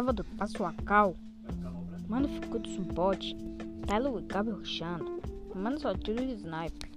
Salvador passou a cal. Mano ficou de suporte. Tyler e Gabi ruxando. Mano só tiro o sniper.